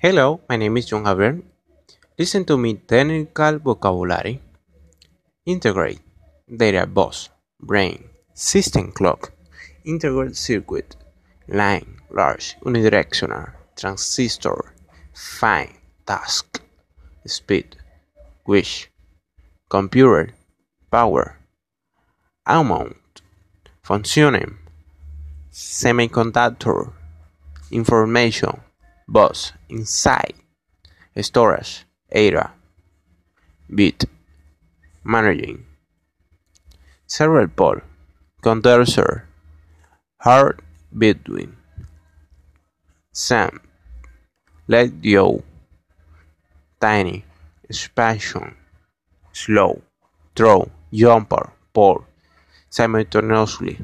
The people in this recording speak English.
Hello, my name is John Javier. Listen to me technical vocabulary. Integrate, data bus, brain, system clock, integral circuit, line, large, unidirectional, transistor, fine, task, speed, wish, computer, power, amount, functioning, semiconductor, information, bus, inside, storage, area, bit, managing, cerebral pole, condenser, hard between, sam, let go, tiny, expansion, slow, throw, jumper, pole, simultaneously.